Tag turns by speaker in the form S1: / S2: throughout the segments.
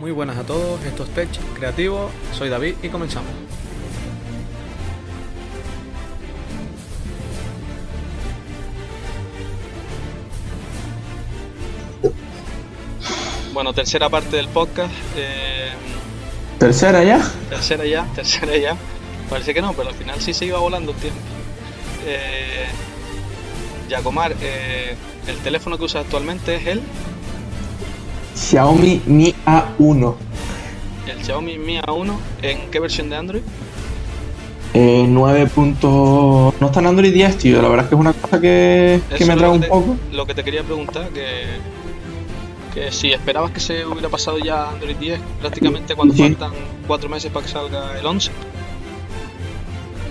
S1: Muy buenas a todos, esto es Tech Creativo, soy David y comenzamos. Bueno, tercera parte del podcast. eh,
S2: ¿Tercera ya?
S1: tercera ya, tercera ya. Parece que no, pero al final sí se iba volando el tiempo. Eh, Yacomar, eh, el teléfono que usas actualmente es el,
S2: Xiaomi Mi A1.
S1: el Xiaomi Mi A1. ¿En qué versión de Android?
S2: Eh, 9. punto- No está en Android 10, tío. La verdad es que es una cosa que, me trae un
S1: te-
S2: poco.
S1: Lo que te quería preguntar, que, que si esperabas que se hubiera pasado ya Android 10 prácticamente cuando
S2: Sí.
S1: faltan cuatro meses para que salga el 11.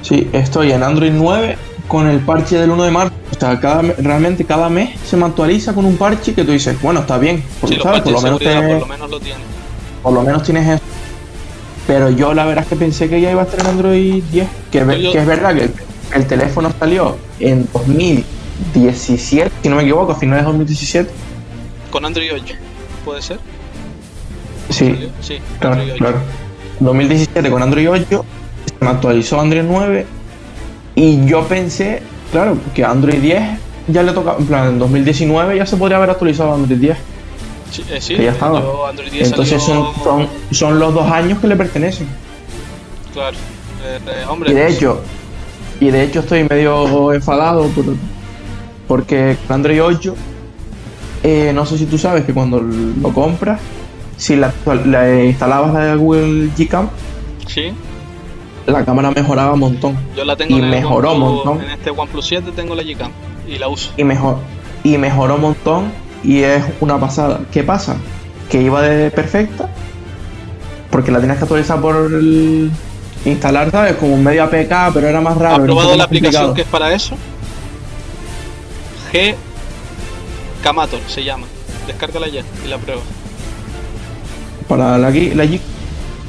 S2: Sí, estoy en Android 9 con el parche del 1 de marzo. Sea, cada, me- realmente cada mes se me actualiza con un parche que tú dices, bueno, está bien. Porque,
S1: Sí,
S2: ¿sabes? Por lo, menos te-
S1: por lo menos lo tienen.
S2: por lo menos tienes eso. Pero yo la verdad es que pensé que ya iba a estar en Android 10. Que,
S1: Yo-
S2: que es verdad que el, el teléfono salió en 2017, si no me equivoco, a finales de 2017.
S1: Con Android 8, ¿puede ser?
S2: Sí,
S1: Sí,
S2: Claro,
S1: Android 8.
S2: claro. 2017 con Android 8, se me actualizó Android 9 y yo pensé, claro, que Android 10 ya le toca, en plan, en 2019 ya se podría haber actualizado Android 10.
S1: Sí, eh, sí,
S2: que ya estaba.
S1: yo Android 10
S2: Entonces
S1: salió-
S2: son, son, son los dos años que le pertenecen.
S1: Claro. Eh, eh, hombre,
S2: Y de hecho, y de hecho estoy medio enfadado por, porque Android 8, eh, no sé si tú sabes que cuando lo compras, si la, la instalabas la de Google Gcam,
S1: sí,
S2: la cámara mejoraba un montón.
S1: yo la tengo
S2: y
S1: en
S2: mejoró un montón.
S1: En este OnePlus 7 tengo la Gcam y la uso.
S2: y mejor y mejoró un montón y es una pasada. ¿Qué pasa? Que iba de perfecta porque la tienes que actualizar por el instalar, ¿sabes? Como un medio APK, pero era más raro.
S1: ¿Has probado la aplicación
S2: complicado.
S1: que es para eso? G Kamator se llama. Descárgala ya y la prueba.
S2: Para la, la Gig-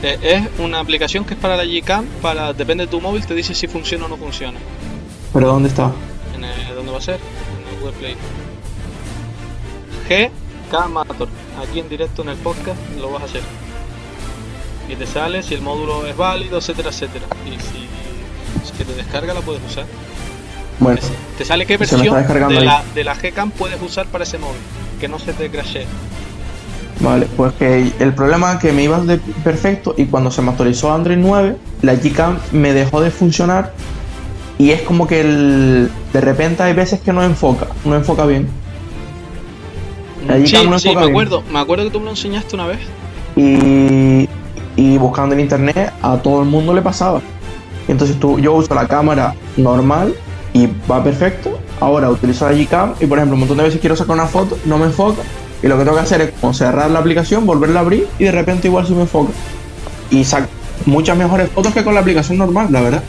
S1: Eh, es una aplicación que es para la Gcam, para depende de tu móvil, te dice si funciona o no funciona.
S2: ¿Pero dónde está?
S1: En el- ¿Dónde va a ser? En el Google Play. G Kamator. Aquí en directo en el podcast lo vas a hacer. Y te sale si el módulo es válido, etcétera, etcétera. Y si, si te descarga la puedes usar.
S2: Bueno,
S1: Te sale qué versión de la, de la Gcam puedes usar para ese móvil. Que no se te crashee.
S2: Vale, pues que el problema es que me iba de perfecto y cuando se me actualizó Android 9, la Gcam me dejó de funcionar y es como que el, de repente hay veces que no enfoca, no enfoca bien. La
S1: Sí,
S2: Gcam no
S1: sí,
S2: enfoca
S1: me
S2: bien.
S1: acuerdo. Me acuerdo que tú me lo enseñaste una vez.
S2: y, y buscando en internet a todo el mundo le pasaba. Entonces tú, yo uso la cámara normal y va perfecto. Ahora utilizo la Gcam y por ejemplo un montón de veces quiero sacar una foto, no me enfoca. Y lo que tengo que hacer es como cerrar la aplicación, volverla a abrir y de repente igual sí me enfoca. Y saco muchas mejores fotos que con la aplicación normal, la verdad.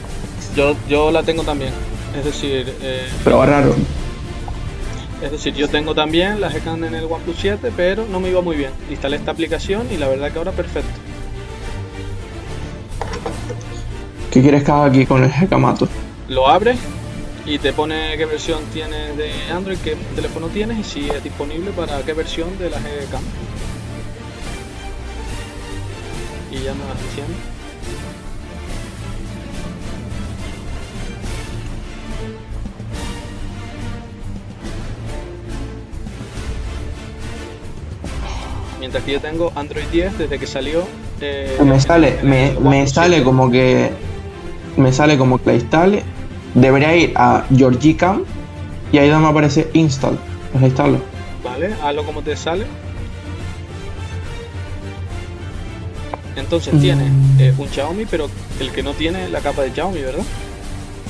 S1: Yo, yo la tengo también. Es decir, eh,
S2: Pero va raro.
S1: es decir, yo tengo también la Gcam en el OnePlus 7, pero no me iba muy bien. Instalé esta aplicación y la verdad que ahora perfecto.
S2: ¿Qué quieres que haga aquí con el Gcamato?
S1: Lo abres y te pone qué versión tienes de Android, qué teléfono tienes y si es disponible para qué versión de la Gcam. Y ya me vas diciendo. Mientras que yo tengo Android 10 desde que salió. eh,
S2: Me sale, me, me sale
S1: 7.
S2: como que me sale como que la instale. Debería ir a Your Gcam y ahí donde me aparece install. Pues instalo.
S1: Vale, hazlo como te sale. Entonces
S2: Mm.
S1: tiene eh, un Xiaomi, pero el que no tiene la capa de Xiaomi, ¿verdad?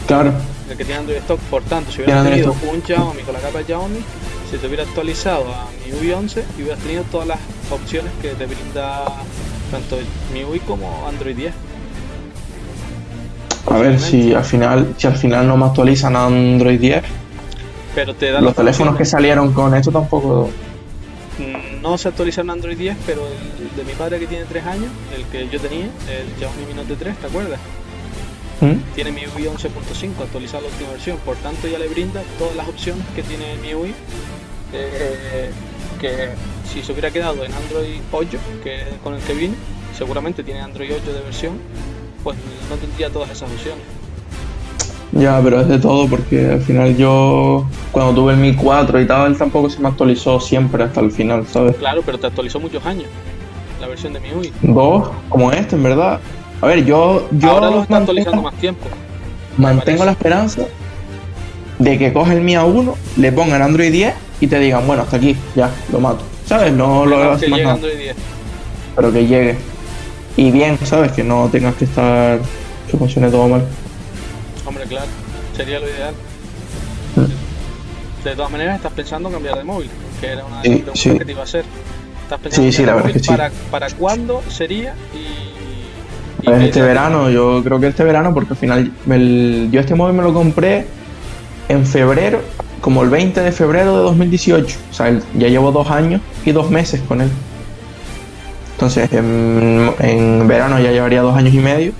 S2: Claro,
S1: El que tiene Android Stock. Por tanto, si hubieras tenido un Xiaomi con la capa de Xiaomi, se te hubiera actualizado a MIUI 11 y hubieras tenido todas las opciones que te brinda tanto MIUI como Android 10.
S2: A ver si al final, si al final no me actualizan a Android 10.
S1: Pero te da
S2: Los teléfonos que salieron con esto tampoco.
S1: Mm, No se actualizaron a Android 10, pero el de mi padre que tiene 3 años, el que yo tenía, el Xiaomi Mi Note 3, ¿te acuerdas?
S2: ¿Mm?
S1: tiene MIUI 11.5 actualizada la última versión, por tanto ya le brinda todas las opciones que tiene MIUI, eh, que si se hubiera quedado en Android 8, que es con el que vine, seguramente tiene Android 8 de versión, pues no tendría todas esas opciones.
S2: Ya, pero es de todo porque al final yo, cuando tuve el Mi 4 y tal, tampoco se me actualizó siempre hasta el final, ¿sabes?
S1: Claro, pero te actualizó muchos años la versión de MIUI.
S2: Dos, como este, en verdad. A ver, yo. yo
S1: Ahora lo está
S2: mantengo-
S1: actualizando más tiempo.
S2: Mantengo la esperanza de que coge el Mi A1, le pongan Android 10 y te digan, bueno, hasta aquí, ya, lo mato. ¿Sabes? No lo hagas más nada,
S1: Android 10.
S2: pero que llegue. Y bien, ¿sabes? Que no tengas que estar. que funcione todo mal.
S1: Hombre, claro, sería lo ideal.
S2: Mm.
S1: De todas maneras, estás pensando en cambiar de móvil, que era una de
S2: Sí,
S1: las preguntas
S2: sí.
S1: que te iba a hacer. Estás pensando
S2: Sí, sí, la verdad que sí.
S1: para, para cuándo sería y. y
S2: Pues este verano, yo creo que este verano, porque al final el- yo este móvil me lo compré en febrero, como el 20 de febrero de 2018. O sea, ya llevo dos años y dos meses con él. Entonces, en, en verano ya llevaría dos años y medio.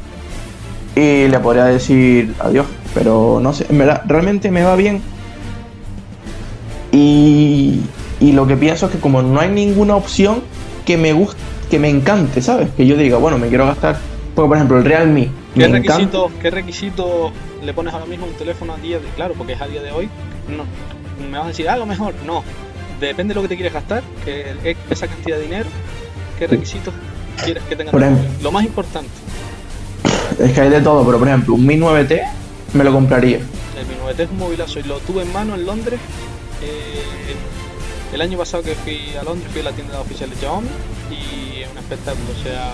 S2: Y le podría decir adiós. Pero no sé, en verdad, realmente me va bien. Y, y lo que pienso es que como no hay ninguna opción que me guste, que me encante, ¿sabes? Que yo diga, bueno, me quiero gastar. Porque, por ejemplo, el Realme.
S1: ¿Qué
S2: Me encanta.
S1: requisitos ¿Qué requisito le pones ahora mismo a un teléfono a día de, claro, porque es a día de hoy? No, me vas a decir, ah, lo mejor, no. Depende de lo que te quieres gastar, que es esa cantidad de dinero, ¿qué requisitos quieres que tenga
S2: ejemplo.
S1: Lo más importante,
S2: Es que hay de todo, pero por ejemplo, un Mi 9T me lo compraría.
S1: el Mi 9T es un movilazo y lo tuve en mano en Londres. eh, el año pasado que fui a Londres fui a la tienda oficial de Xiaomi y es un espectáculo, o sea,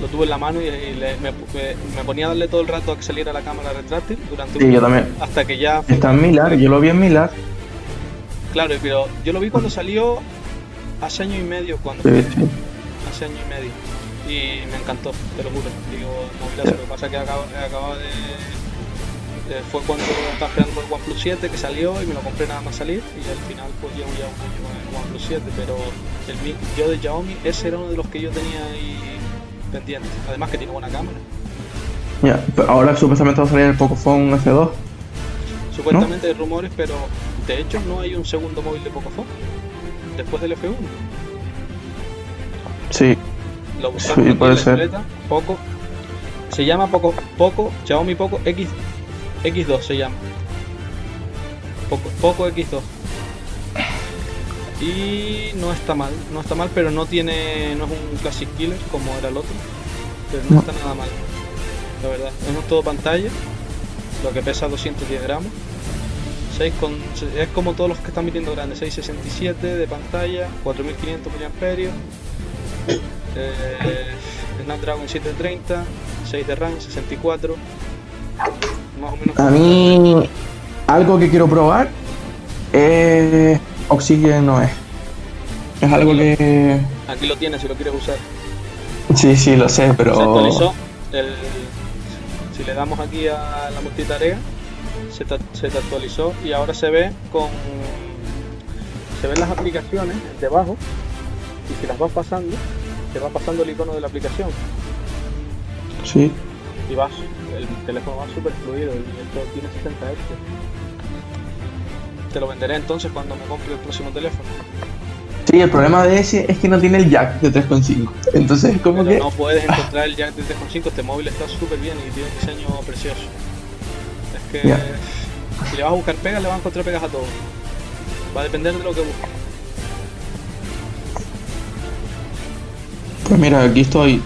S1: lo tuve en la mano y, y le- me, ponía a darle todo el rato a que saliera la cámara retráctil durante
S2: Sí,
S1: un
S2: yo también.
S1: hasta que ya
S2: Está en Milar, yo lo vi en Milar.
S1: Claro, pero yo lo vi cuando salió hace año y medio, cuando
S2: Sí,
S1: fue,
S2: sí.
S1: Hace año y medio. Y me encantó, te lo juro. Digo, movilazo, lo que pasa es que acabo, acababa de, de- Fue cuando estaba esperando el OnePlus 7 que salió y me lo compré nada más salir. Y al final, pues llevo ya un año con el OnePlus 7. Pero el, yo de Xiaomi, ese era uno de los que yo tenía ahí pendiente. Además, que tiene buena cámara.
S2: Ya, pero ahora supuestamente va a salir el Pocophone F2.
S1: Supuestamente hay rumores, pero de hecho no hay un segundo móvil de Pocophone después del F1.
S2: Sí,
S1: Lo buscamos
S2: Sí,
S1: aquí en
S2: puede
S1: la
S2: ser.
S1: Poco. Se llama Poco, Poco, Xiaomi Poco X, X2 se llama. Poco, Poco X2. Y no está mal, no está mal, pero no tiene, no es un Classic Killer como era el otro. Pero no
S2: No.
S1: está nada mal. La verdad, es todo pantalla, lo que pesa 210 gramos. 6 con, es como todos los que están viniendo grandes, 667 de pantalla, 4500 mAh. Eh, Snapdragon 730, 6 de RAM, 64. Más o menos.
S2: a mí algo que quiero probar es Oxygen OS. Es algo que...
S1: Aquí lo tienes si lo quieres usar.
S2: Sí, sí, lo sé, pero...
S1: Se actualizó. El, si le damos aquí a la multitarea, se se te actualizó y ahora se ve con. Se ven las aplicaciones debajo y si las vas pasando, te va pasando el icono de la aplicación
S2: Sí.
S1: y vas, el teléfono va súper fluido y esto tiene 60 Hz. Te lo venderé entonces cuando me compre el próximo teléfono.
S2: Sí, el problema de ese es que no tiene el jack de 3.5. Entonces, como
S1: Pero
S2: que...
S1: no puedes encontrar el jack de 3.5, este móvil está súper bien y tiene un diseño precioso. Es que si le vas a buscar pegas, le vas a encontrar pegas a todo. Va a depender de lo que busques.
S2: Pues mira, aquí estoy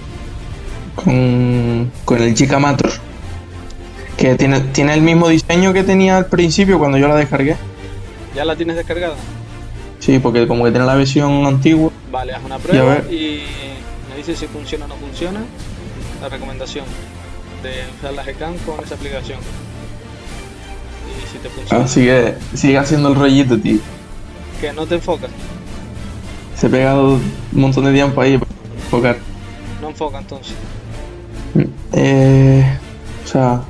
S2: con, con el Gigamator. Que tiene, tiene el mismo diseño que tenía al principio cuando yo la descargué.
S1: ¿Ya la tienes descargada?
S2: Sí, porque como que tiene la versión antigua.
S1: Vale, haz una
S2: Y a
S1: prueba
S2: ver.
S1: y me dices si funciona o no funciona. La recomendación de usar la Gcam con esa aplicación. Y si te funciona,
S2: Así que sigue haciendo el rollito, tío.
S1: que no te enfocas,
S2: Se pega un montón de tiempo ahí enfocar.
S1: no enfoca entonces.
S2: Eh, o sea.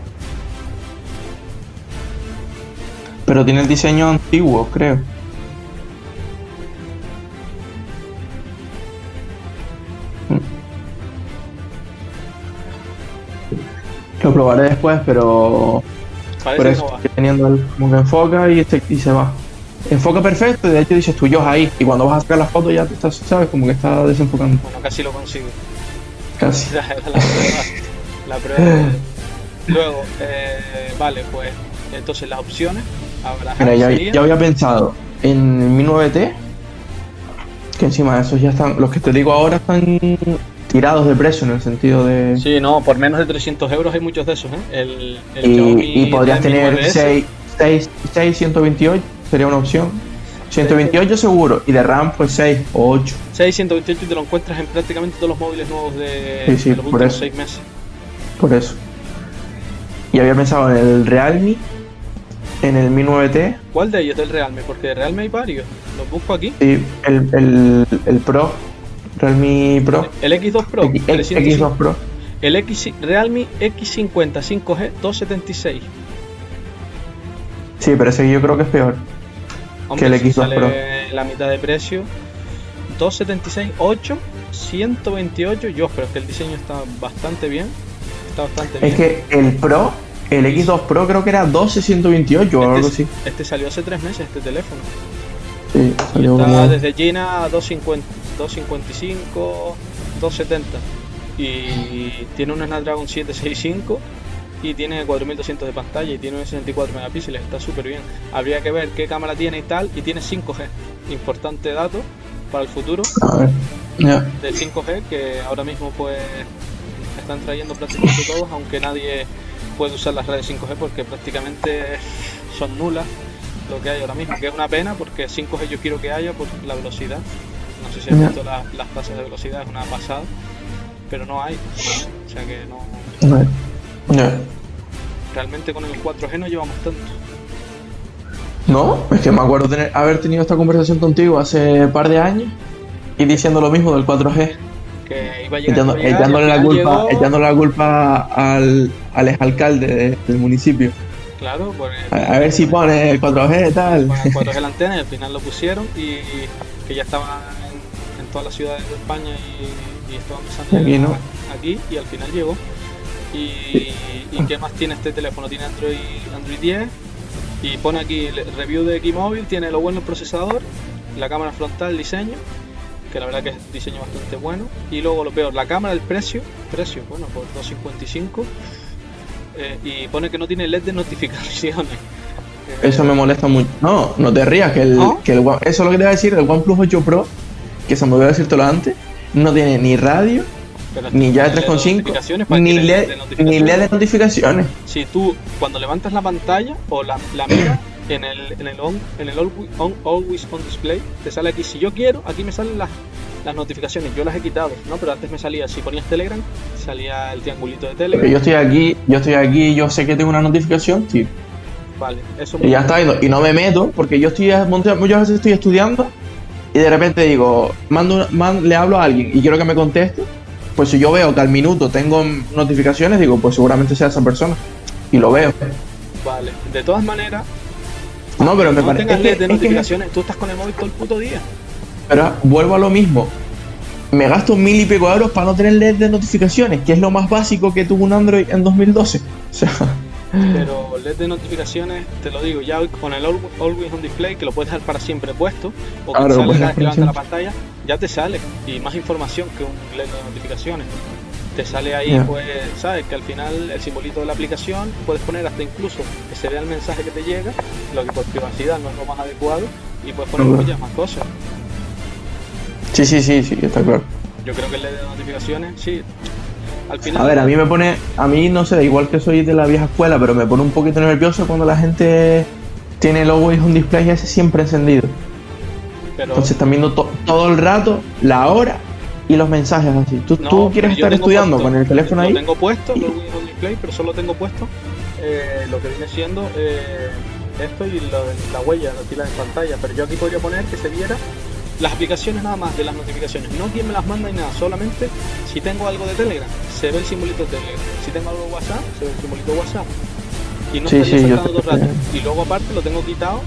S2: Pero tiene el diseño antiguo, creo. Lo probaré después, pero
S1: Parece
S2: por
S1: que
S2: eso
S1: no va.
S2: estoy teniendo el como que enfoca y, este- y se va. Enfoca perfecto y de hecho dices tú yo ahí. Y cuando vas a sacar la foto ya te estás, ¿sabes? Como que está desenfocando.
S1: Bueno, casi lo consigo.
S2: Casi.
S1: La prueba. La prueba. Luego, eh, vale, pues entonces las opciones. Ahora,
S2: Mira, ya, ya había pensado en el Mi 9T, que encima de esos ya están, los que te digo ahora están tirados de precio en el sentido de...
S1: Sí, no, por menos de 300 euros hay muchos de esos, ¿eh? El, el Xiaomi
S2: Y, y podrías tener
S1: 9S,
S2: 6, 6, 6, 128, sería una opción. 128 seguro, y de RAM pues 6 o 8.
S1: 628 y te lo encuentras en prácticamente todos los móviles nuevos de,
S2: Sí, sí,
S1: de los
S2: por
S1: últimos
S2: eso.
S1: 6 meses.
S2: Por eso. Y había pensado en el Realme, en el Mi 9T,
S1: ¿Cuál de ellos del Realme? Porque de Realme hay varios. Los busco aquí.
S2: y el, el, el Pro, Realme Pro,
S1: El X2 Pro,
S2: X,
S1: 305.
S2: X2 Pro.
S1: el X, Realme X50 5G 276.
S2: Sí, pero ese yo creo que es peor.
S1: Hombre,
S2: Que el
S1: si
S2: X2
S1: sale
S2: Pro.
S1: la mitad de precio. 276, 8, 128. Yo, pero es que el diseño está bastante bien. Está bastante bien.
S2: Es que el Pro, el X2 Pro creo que era 12 128 o algo
S1: este,
S2: así.
S1: este salió hace 3 meses, este teléfono.
S2: Sí, salió
S1: Está
S2: como...
S1: desde China a 250, 255, 270. Y tiene un Snapdragon 765 y tiene 4200 de pantalla y tiene un 64 megapíxeles. Está súper bien. Habría que ver qué cámara tiene y tal. Y tiene 5G. Importante dato para el futuro
S2: A ver. Ya.
S1: del 5G que ahora mismo pues están trayendo prácticamente todos, aunque nadie puede usar las redes 5G porque prácticamente son nulas lo que hay ahora mismo, que es una pena porque 5G yo quiero que haya por la velocidad. No sé si
S2: Ya.
S1: visto la- las tasas de velocidad, es una pasada, pero no hay. O sea que no.
S2: Ya.
S1: realmente con el 4G no llevamos tanto.
S2: No, es que me acuerdo tener, haber tenido esta conversación contigo hace un par de años y diciendo lo mismo del 4G,
S1: Que iba a llegar,
S2: echando-
S1: llegar,
S2: echándole, la culpa,
S1: llegó-
S2: echándole la culpa al, al exalcalde de- del municipio.
S1: Claro, porque
S2: A, a ver si pone el 4G y tal.
S1: Bueno, 4G la antena y al final lo pusieron y que ya estaba en, en todas las ciudades de España y, y estaba empezando a
S2: Aquí
S1: llegar
S2: no.
S1: aquí y al final llegó. Y, y qué más tiene este teléfono? Tiene Android, Android 10 y pone aquí el review de X-Mobile, tiene lo bueno el procesador, la cámara frontal, el diseño, que la verdad que es un diseño bastante bueno. Y luego lo peor, la cámara, el precio, precio, bueno, por 255. eh, y pone que no tiene LED de notificaciones.
S2: Eso me molesta mucho. No, no te rías, que el,
S1: ¿No?
S2: que el eso es lo que te voy a decir, el OnePlus 8 Pro, que se me olvidó decírtelo antes, no tiene ni radio,
S1: pero
S2: ni ya
S1: tiene
S2: de
S1: LED
S2: 3.5,
S1: notificaciones, ¿para qué
S2: ni LED,
S1: de
S2: ni
S1: notificaciones?
S2: LED de notificaciones.
S1: Si tú cuando levantas la pantalla o la, la miras en el, en el, on, en el always, on, always on display, te sale aquí, si yo quiero, aquí me salen las, las notificaciones, yo las he quitado, ¿no? Pero antes me salía, si ponías Telegram, salía el triangulito de Telegram,
S2: yo estoy aquí, yo estoy aquí, yo sé que tengo una notificación, tío.
S1: vale, eso
S2: Y ya está, y no, y no me meto, porque yo estoy muchas veces estoy estudiando y de repente digo, mando, una- man- le hablo a alguien y quiero que me conteste, pues si yo veo que al minuto tengo notificaciones, digo, pues seguramente sea esa persona. Y lo veo.
S1: Vale, de todas maneras,
S2: No, pero me
S1: no
S2: parece que-
S1: LED de
S2: es que-
S1: notificaciones, tú estás con el móvil todo el puto día.
S2: Pero vuelvo a lo mismo. Me gasto mil y pico euros para no tener LED de notificaciones, que es lo más básico que tuvo un Android en 2012. O sea,
S1: Pero LED de notificaciones, te lo digo, ya con el Always on Display, que lo puedes dejar para siempre puesto, o que
S2: Claro,
S1: cada vez que la pantalla, ya te sale. Y más información que un LED de notificaciones. Te sale ahí, pues, sabes, que al final el simbolito de la aplicación, puedes poner hasta incluso que se vea el mensaje que te llega, lo que por privacidad no es lo más adecuado, y puedes poner muchas más cosas.
S2: sí, sí, sí, sí, está claro.
S1: Yo creo que el LED de notificaciones, sí. Al final,
S2: A ver, a mí me pone, a mí no sé, igual que soy de la vieja escuela, pero me pone un poquito nervioso cuando la gente tiene el always on display ese siempre encendido.
S1: Pero,
S2: Entonces están viendo to- todo el rato la hora y los mensajes así. Tú,
S1: No,
S2: tú quieres estar estudiando
S1: puesto-
S2: con el teléfono
S1: lo
S2: ahí.
S1: tengo puesto, lo Always on display, pero solo tengo puesto eh, lo que viene siendo eh, esto y lo la huella, la pila en pantalla. Pero yo aquí podría poner que se viera las aplicaciones nada más de las notificaciones, no quién me las manda ni nada, solamente si tengo algo de Telegram, se ve el simbolito de Telegram. Si tengo algo de WhatsApp, se ve el simbolito de WhatsApp. Y no
S2: Sí, sí,
S1: todo el rato. Y luego aparte lo tengo quitado,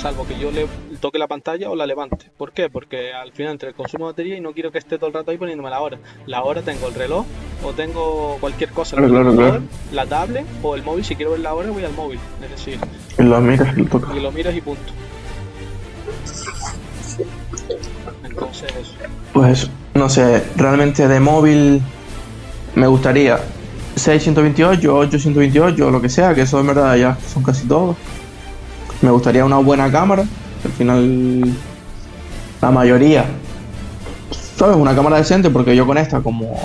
S1: salvo que yo le toque la pantalla o la levante. ¿Por qué? Porque al final entre el consumo de batería y no quiero que esté todo el rato ahí poniéndome la hora. La hora tengo el reloj o tengo cualquier cosa,
S2: Claro, claro,
S1: la tablet o el móvil. Si quiero ver la hora voy al móvil. Es decir,
S2: Y lo miras y lo tocas.
S1: y lo miras y punto. Entonces, eso.
S2: Pues no sé, realmente de móvil me gustaría 628, 828, lo que sea, que eso en verdad ya son casi todos. Me gustaría una buena cámara, al final la mayoría, ¿sabes? Una cámara decente, porque yo con esta, como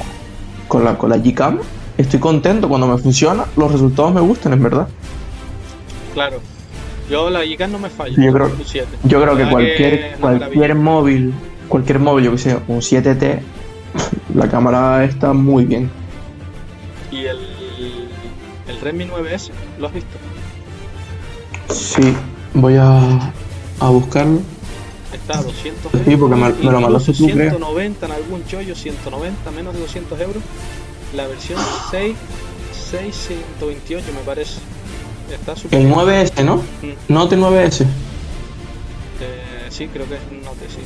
S2: con la, con la Gcam, estoy contento cuando me funciona, los resultados me gustan, en verdad.
S1: Claro. Yo la Gcam no me falla.
S2: Yo creo,
S1: un 7.
S2: yo creo que cualquier, cualquier móvil, cualquier móvil, yo que sé, un 7T, la cámara está muy bien.
S1: Y el, el Redmi 9S, ¿lo has visto?
S2: Sí, voy a, a buscarlo.
S1: Está a 200
S2: Sí, porque me- me lo mandaste tú, creo.
S1: 190 en algún chollo, 190, menos de 200 euros. La versión 6, 628 me parece. Está súper
S2: El
S1: bien.
S2: 9S, ¿no?
S1: Mm,
S2: Note 9S.
S1: eh, sí, creo que es Note, sí.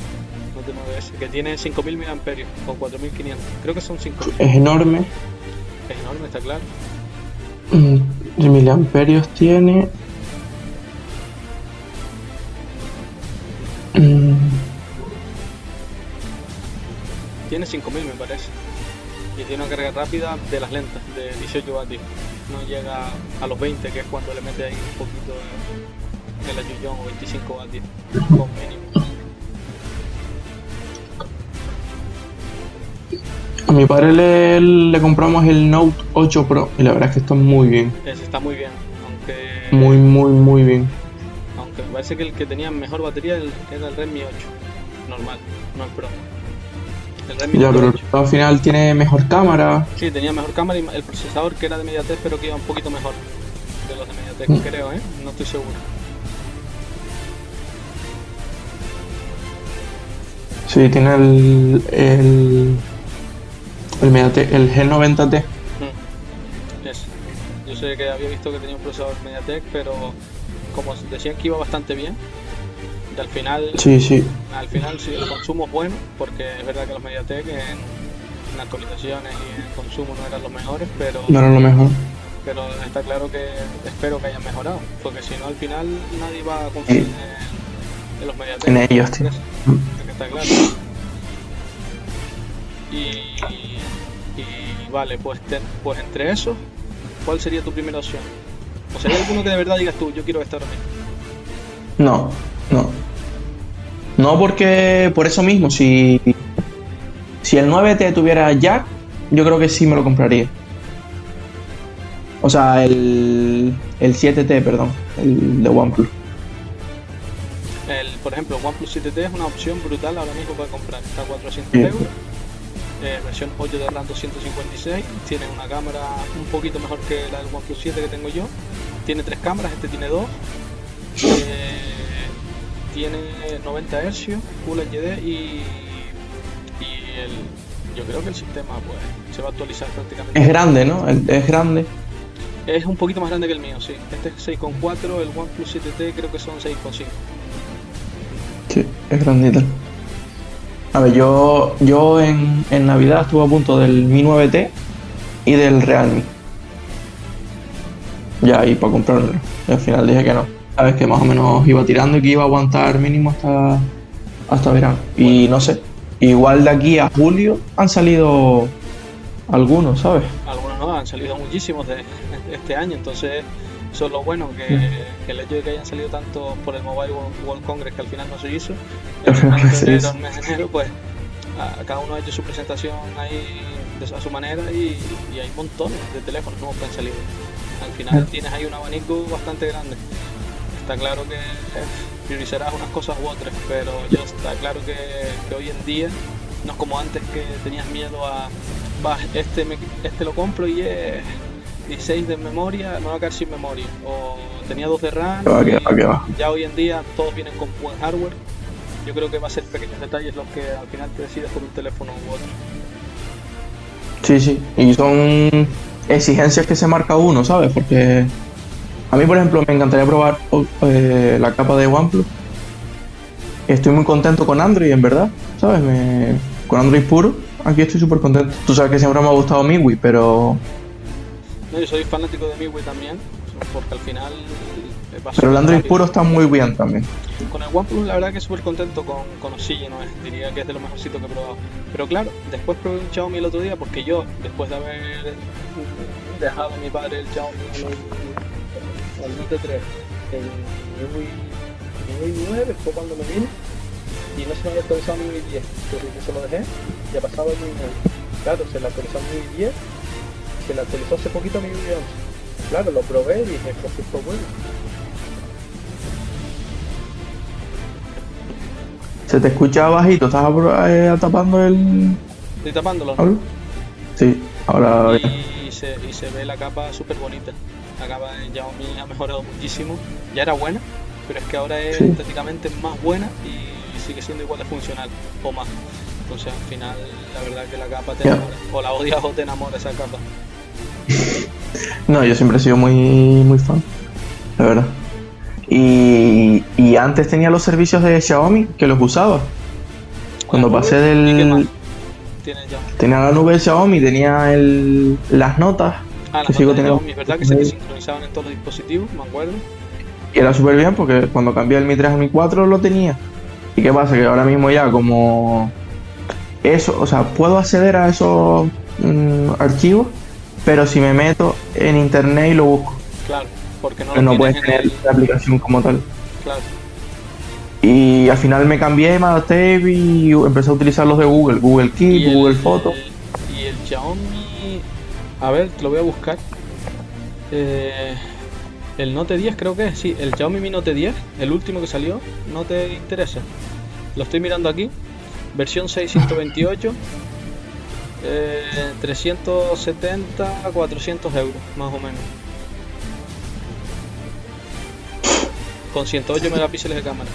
S1: Note 9S, que tiene 5000 mAh o 4500. Creo que son 5000.
S2: Es enorme.
S1: Es enorme, está claro.
S2: Mm, De miliamperios tiene.
S1: Tiene 5000 me parece. Y tiene una carga rápida de las lentas, de 18 vatios. No llega a los 20, que es cuando le mete ahí un poquito de, el ayullón o 25 vatios con mínimo.
S2: A mi padre le, le compramos el Note 8 Pro y la verdad es que está muy bien.
S1: Ese está muy bien, aunque
S2: Muy, muy, muy bien.
S1: Me parece que el que tenía mejor batería el- era el Redmi 8, normal, no el Pro. El Redmi
S2: Ya, pero
S1: 8.
S2: al final tiene mejor cámara.
S1: Sí, tenía mejor cámara y el procesador que era de MediaTek, pero que iba un poquito mejor de los de MediaTek,
S2: Mm.
S1: creo, ¿eh? No estoy seguro.
S2: Sí, tiene el. el. el, Mediatek- el G90T.
S1: Mm. Yo sé que había visto que tenía un procesador MediaTek, pero como decían que iba bastante bien, y al final,
S2: Sí, sí.
S1: al final sí, el consumo es bueno, porque es verdad que los MediaTek en, en actualizaciones y en consumo no eran los mejores, pero,
S2: No era lo mejor.
S1: pero está claro que espero que hayan mejorado, porque si no al final nadie va a confiar en, en los MediaTek.
S2: En ellos, tío.
S1: Que está claro. Y, y vale, pues, te- pues entre esos, ¿cuál sería tu primera opción? ¿O sería alguno que de verdad digas tú, yo quiero ahora mismo?
S2: No, no. No porque por eso mismo, si, si el 9T tuviera jack, yo creo que sí me lo compraría. O sea, el, el 7T, perdón, el de OnePlus.
S1: El, por ejemplo, OnePlus 7T es una opción brutal ahora mismo para comprar. Está a 400
S2: Sí.
S1: euros. eh, versión 8 de RAM 256. Tiene una cámara un poquito mejor que la del OnePlus 7 que tengo yo. Tiene tres cámaras, este tiene dos. Eh, tiene 90 Hz, Full HD y, y el, yo creo que el sistema pues se va a actualizar prácticamente.
S2: Es grande, ¿no? Es grande.
S1: Es un poquito más grande que el mío, sí. Este es 6,4, el OnePlus 7T creo que son 6,5.
S2: Sí, es grandita. A ver, yo, yo en, en Navidad estuve a punto del Mi 9T y del Realme. Ya, y para comprarlo. Y al final dije que no. Sabes que más o menos iba tirando y que iba a aguantar mínimo hasta, hasta verano. Y no sé, igual de aquí a julio han salido algunos, ¿sabes?
S1: Algunos no, han salido muchísimos de este año, entonces eso es lo bueno, que, que el hecho de que hayan salido tantos por el Mobile World, World Congress, que al final no se hizo,
S2: Al final se
S1: enero,
S2: hizo.
S1: el mes de enero, pues a, cada uno ha hecho su presentación ahí de, a su manera y, y hay montones de teléfonos nuevos que han salido. Al final tienes ahí un abanico bastante grande. Está claro que priorizarás unas cosas u otras, pero ya está claro que, que hoy en día no es como antes que tenías miedo a, va, este, me- este lo compro y es 16 de memoria, me va a quedar sin memoria. O tenía 2 de RAM. Y. Ya hoy en día todos vienen con buen hardware. Yo creo que va a ser pequeños detalles los que al final te decides por un teléfono u otro.
S2: Sí, sí. Y son exigencias que se marca uno, ¿sabes? Porque a mí, por ejemplo, me encantaría probar o- eh, la capa de OnePlus. Estoy muy contento con Android, en verdad, ¿sabes? Me- con Android puro, aquí estoy súper contento. Tú sabes que siempre me ha gustado MIUI, pero
S1: No, yo soy fanático de MIUI también, porque al final
S2: Pero el Android
S1: rápido.
S2: puro está muy bien también.
S1: Con el OnePlus la verdad que súper contento con, con Oxygen, ¿no? Es- diría que es de lo mejorcito que he probado. Pero claro, después probé un Xiaomi el otro día porque yo, después de haber mm, dejado a mi padre el Xiaomi al, al Note 3, el MIUI 9 fue cuando me vine y no se me había actualizado mi MIUI 10, porque se lo dejé y ha pasado el MIUI 9. Claro, se le actualizó mi MIUI 10, se le actualizó hace poquito mi MIUI 11. Claro, lo probé y dije, pues esto es bueno.
S2: Se te escucha bajito, ¿estás eh, tapando el
S1: Estoy tapándolo.
S2: hablo? Sí, ahora
S1: y se, y se ve la capa súper bonita. La capa de Xiaomi ha mejorado muchísimo. Ya era buena, pero es que ahora es
S2: Sí.
S1: estéticamente más buena y sigue siendo igual de funcional o más. Entonces al final la verdad que la capa te enamora. O la odias o te enamora esa capa.
S2: No, yo siempre he sido muy, muy fan, la verdad. Y, y antes tenía los servicios de Xiaomi que los usaba. Cuando
S1: La
S2: pasé
S1: nube, ¿y qué más
S2: del. Tenía la nube de Xiaomi, tenía el, las notas,
S1: Ah, las
S2: que sigo
S1: notas
S2: teniendo-
S1: Xiaomi, ¿verdad? Que se te sincronizaban en todos los dispositivos, me acuerdo.
S2: y era súper bien porque cuando cambié el Mi 3 al Mi 4 lo tenía. ¿Y qué pasa? Que ahora mismo ya como eso, o sea, puedo acceder a esos mm, archivos, pero si me meto en internet y lo busco,
S1: Claro, porque no
S2: no puedes tener
S1: el...
S2: la aplicación como tal.
S1: Claro.
S2: Y al final me cambié, me adapté y empecé a utilizar los de Google, Google Keep, Google Fotos.
S1: Y el Xiaomi. A ver, te lo voy a buscar. Eh, el Note 10 creo que es, sí, el Xiaomi Mi Note 10, el último que salió, no te interesa. Lo estoy mirando aquí. Versión 628. Eh, 370 400 euros, más o menos. Con 108 megapíxeles de cámara.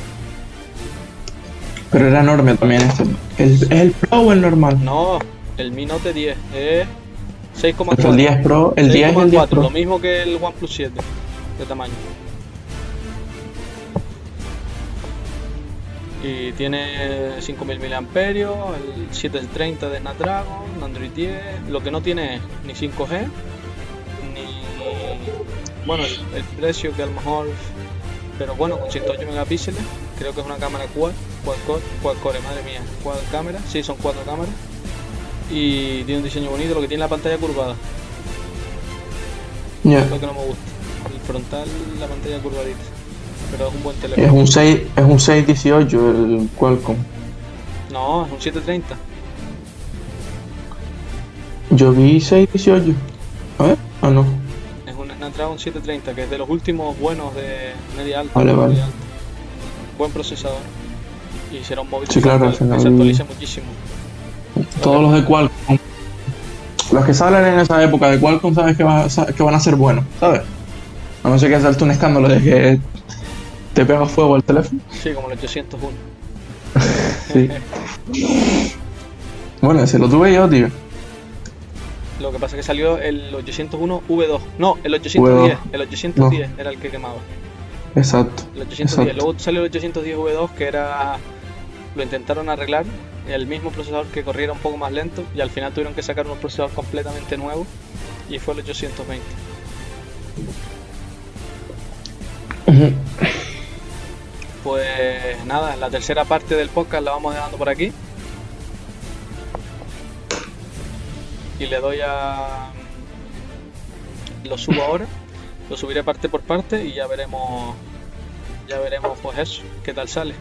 S2: Pero era enorme también este. ¿El, ¿Es el Pro o el normal?
S1: No, el Mi Note 10 es 6,4.
S2: Pero el 10 Pro, el 10 y el 10
S1: 6,4,
S2: Pro.
S1: lo mismo que el OnePlus 7 de tamaño. Y tiene 5000 mAh, el 730 de Snapdragon, Android 10. Lo que no tiene es ni 5G, ni. Bueno, el precio que a lo mejor. Pero bueno, con 108 megapíxeles, creo que es una cámara quad, quad core, quad core, madre mía, quad cámara, sí, son cuatro cámaras. Y tiene un diseño bonito, lo que tiene la pantalla curvada,
S2: Ya.
S1: es lo que no me gusta. El frontal, la pantalla curvadita. Pero es un buen teléfono.
S2: Es un 6, es un 618 el Qualcomm.
S1: No, es un 730.
S2: Yo vi 618. A ver, ah no.
S1: Un Snapdragon 730, que es de los últimos buenos de media alta.
S2: Vale, vale.
S1: media alta. Buen procesador. Y será un móvil
S2: Sí,
S1: que,
S2: claro,
S1: se, actualiza muchísimo.
S2: Todos los de Qualcomm. Los que salen en esa época de Qualcomm sabes que, va- sa- que van a ser buenos, ¿sabes? A no ser que salte un escándalo de que te pega fuego al teléfono.
S1: Sí, como el 801.
S2: Sí. bueno, ese lo tuve yo, tío.
S1: Lo que pasa es que salió el 801 V2. No, el 810.
S2: V2.
S1: El 810 era el que quemaba.
S2: Exacto.
S1: El 810.
S2: Exacto.
S1: Luego salió el 810 V2 que era. Lo intentaron arreglar. El mismo procesador que corriera un poco más lento. Y al final tuvieron que sacar un procesador completamente nuevo. Y fue el 820.
S2: Ujú.
S1: Pues nada, la tercera parte del podcast la vamos dejando por aquí. Y le doy a. Lo subo ahora. Lo subiré parte por parte y ya veremos. Ya veremos, pues eso, qué tal sale.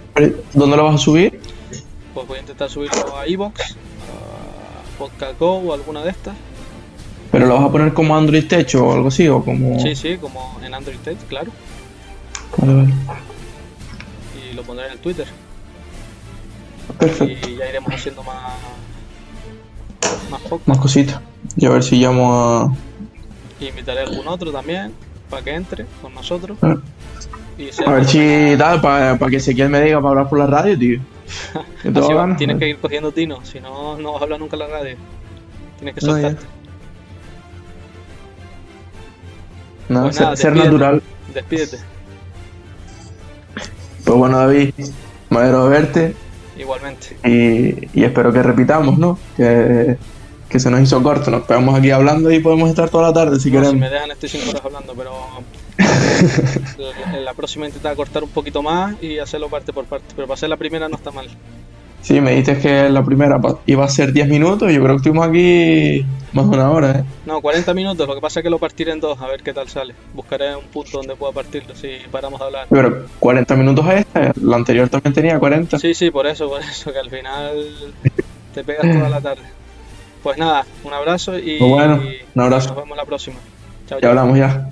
S2: ¿Dónde lo vas a subir?
S1: Pues voy a intentar subirlo a Evox, a Podcast Go o alguna de estas.
S2: ¿Pero lo vas a poner como Android Techo o algo así? ¿O como.?
S1: Sí, sí, como en Android Tech, claro.
S2: Vale, vale.
S1: Y lo pondré en el Twitter.
S2: Perfecto.
S1: Y ya iremos haciendo más. Más podcast.
S2: Más cositas. Y a ver si llamo a.
S1: Y invitaré a algún otro también para que entre con nosotros.
S2: Ah.
S1: Y
S2: A ver si tal, para que Ezequiel me diga para hablar por la radio, tío. Que tengo
S1: Así va,
S2: ganas.
S1: tienes que ir cogiendo tino, si no, no vas a hablar nunca en la radio. Tienes que soltarte.
S2: No,
S1: Pues
S2: ser,
S1: nada,
S2: ser
S1: despídete.
S2: natural.
S1: Despídete.
S2: Pues bueno, David, me alegro de verte
S1: Igualmente.
S2: y, y espero que repitamos, ¿no? Que, que se nos hizo corto, nos pegamos aquí hablando y podemos estar toda la tarde si
S1: No, si
S2: queremos.
S1: me dejan estoy 5 horas hablando, pero en la próxima intentar cortar un poquito más y hacerlo parte por parte. Pero para hacer la primera no está mal.
S2: Sí, me dijiste que la primera iba a ser 10 minutos. Yo creo que estuvimos aquí más de una hora, ¿eh?
S1: No, 40 minutos. Lo que pasa es que lo partiré en dos, a ver qué tal sale. Buscaré un punto donde pueda partirlo si paramos de hablar.
S2: Pero 40 minutos a esta, la anterior también tenía 40.
S1: Sí, sí, por eso, por eso, que al final te pegas toda la tarde. Pues nada, un abrazo y,
S2: pues bueno, un abrazo.
S1: nos vemos la próxima.
S2: Chao, ya hablamos ya.